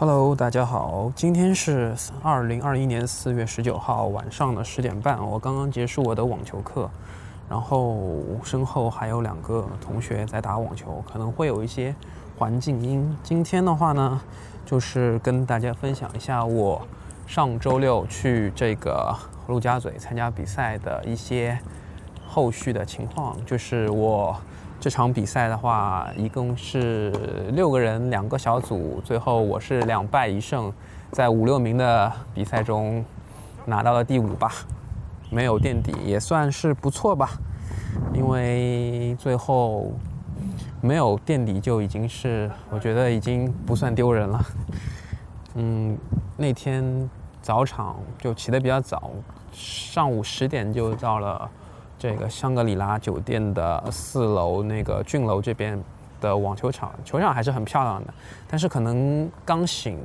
Hello，大家好，今天是二零二一年四月十九号晚上的十点半，我刚刚结束我的网球课，然后身后还有两个同学在打网球，可能会有一些环境音。今天的话呢，就是跟大家分享一下我上周六去这个陆家嘴参加比赛的一些后续的情况，就是我。这场比赛的话，一共是六个人，两个小组，最后我是两败一胜，在五六名的比赛中拿到了第五吧，没有垫底，也算是不错吧。因为最后没有垫底就已经是，我觉得已经不算丢人了。嗯，那天早场就起得比较早，上午十点就到了。这个香格里拉酒店的四楼那个俊楼这边的网球场，球场还是很漂亮的，但是可能刚醒，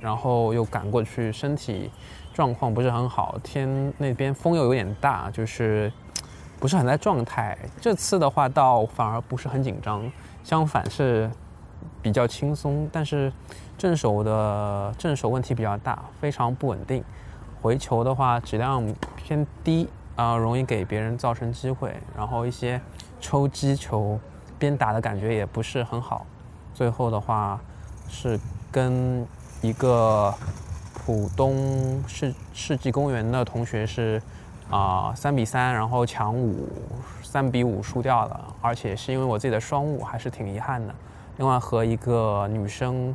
然后又赶过去，身体状况不是很好，天那边风又有点大，就是不是很在状态。这次的话倒反而不是很紧张，相反是比较轻松，但是正手的正手问题比较大，非常不稳定，回球的话质量偏低。啊，容易给别人造成机会，然后一些抽击球边打的感觉也不是很好。最后的话是跟一个浦东世世纪公园的同学是啊三比三，然后抢五三比五输掉了，而且是因为我自己的双误，还是挺遗憾的。另外和一个女生，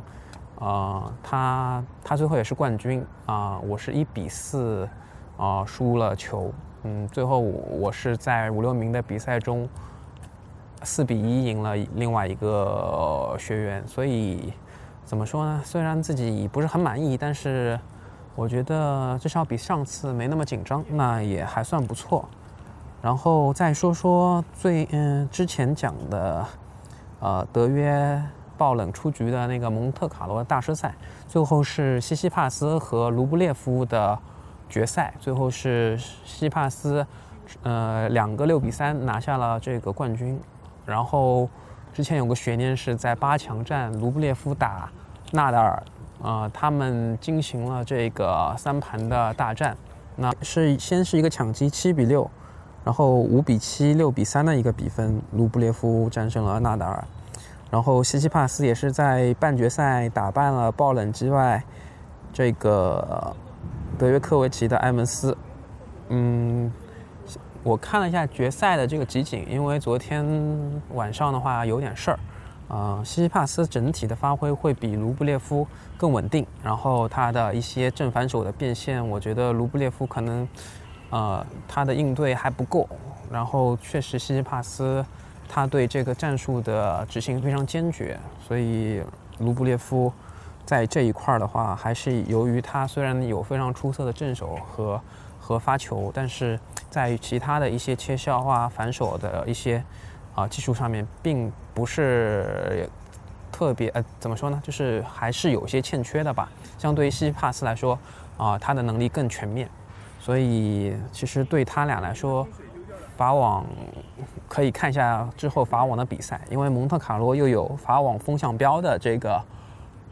呃，她她最后也是冠军啊，我是一比四啊输了球。嗯，最后我是在五六名的比赛中，四比一赢了另外一个学员，所以怎么说呢？虽然自己不是很满意，但是我觉得至少比上次没那么紧张，那也还算不错。然后再说说最嗯之前讲的，呃，德约爆冷出局的那个蒙特卡罗大师赛，最后是西西帕斯和卢布列夫的。决赛最后是西帕斯，呃，两个六比三拿下了这个冠军。然后之前有个悬念是在八强战卢布列夫打纳达尔，呃，他们进行了这个三盘的大战。那是先是一个抢七七比六，然后五比七六比三的一个比分，卢布列夫战胜了纳达尔。然后西西帕斯也是在半决赛打败了爆冷之外，这个。德约科维奇的埃文斯，嗯，我看了一下决赛的这个集锦，因为昨天晚上的话有点事儿，啊，西西帕斯整体的发挥会比卢布列夫更稳定，然后他的一些正反手的变现，我觉得卢布列夫可能，呃，他的应对还不够，然后确实西西帕斯他对这个战术的执行非常坚决，所以卢布列夫。在这一块儿的话，还是由于他虽然有非常出色的正手和和发球，但是在其他的一些切削啊、反手的一些啊技术上面，并不是特别呃，怎么说呢？就是还是有些欠缺的吧。相对于西西帕斯来说，啊，他的能力更全面，所以其实对他俩来说，法网可以看一下之后法网的比赛，因为蒙特卡洛又有法网风向标的这个。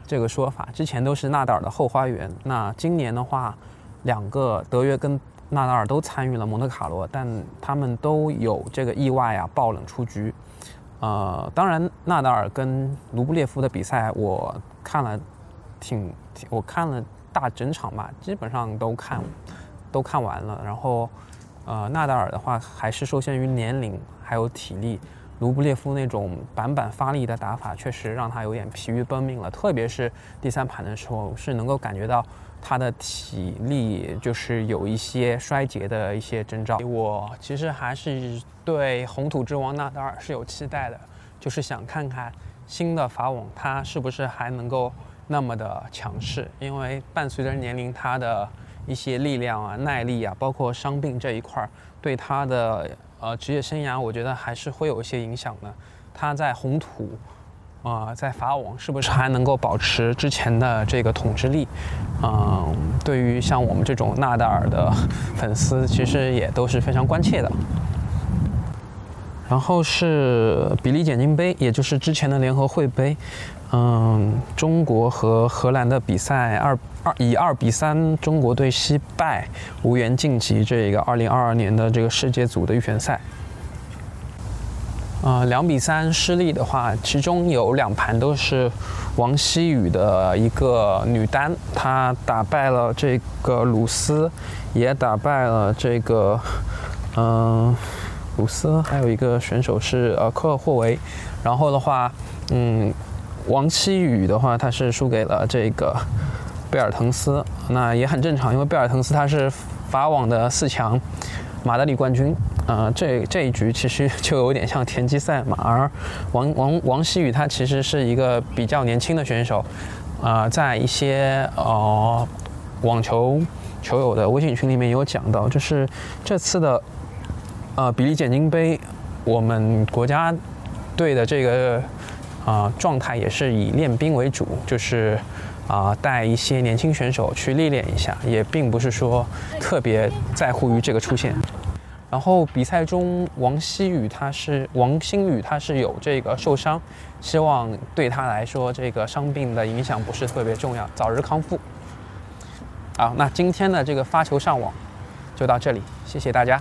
这个说法之前都是纳达尔的后花园。那今年的话，两个德约跟纳达尔都参与了蒙特卡罗，但他们都有这个意外啊，爆冷出局。呃，当然纳达尔跟卢布列夫的比赛我看了，挺我看了大整场吧，基本上都看都看完了。然后，呃，纳达尔的话还是受限于年龄还有体力。卢布列夫那种板板发力的打法，确实让他有点疲于奔命了。特别是第三盘的时候，是能够感觉到他的体力就是有一些衰竭的一些征兆。我其实还是对红土之王纳达尔是有期待的，就是想看看新的法网他是不是还能够那么的强势。因为伴随着年龄，他的一些力量啊、耐力啊，包括伤病这一块儿，对他的。呃，职业生涯我觉得还是会有一些影响的。他在红土，啊，在法网是不是还能够保持之前的这个统治力？嗯，对于像我们这种纳达尔的粉丝，其实也都是非常关切的。然后是比利简金杯，也就是之前的联合会杯，嗯，中国和荷兰的比赛二二以二比三中国队惜败，无缘晋级这个二零二二年的这个世界组的预选赛。呃，两比三失利的话，其中有两盘都是王希雨的一个女单，她打败了这个鲁斯，也打败了这个嗯。鲁斯还有一个选手是呃科尔霍维，然后的话，嗯，王希雨的话，他是输给了这个贝尔滕斯，那也很正常，因为贝尔滕斯他是法网的四强，马德里冠军，呃，这这一局其实就有点像田忌赛马，而王王王希雨他其实是一个比较年轻的选手，啊，在一些呃网球球友的微信群里面有讲到，就是这次的。呃，比利简金杯，我们国家队的这个啊状态也是以练兵为主，就是啊带一些年轻选手去历练一下，也并不是说特别在乎于这个出现。然后比赛中，王希雨他是王星宇他是有这个受伤，希望对他来说这个伤病的影响不是特别重要，早日康复。好，那今天的这个发球上网就到这里，谢谢大家。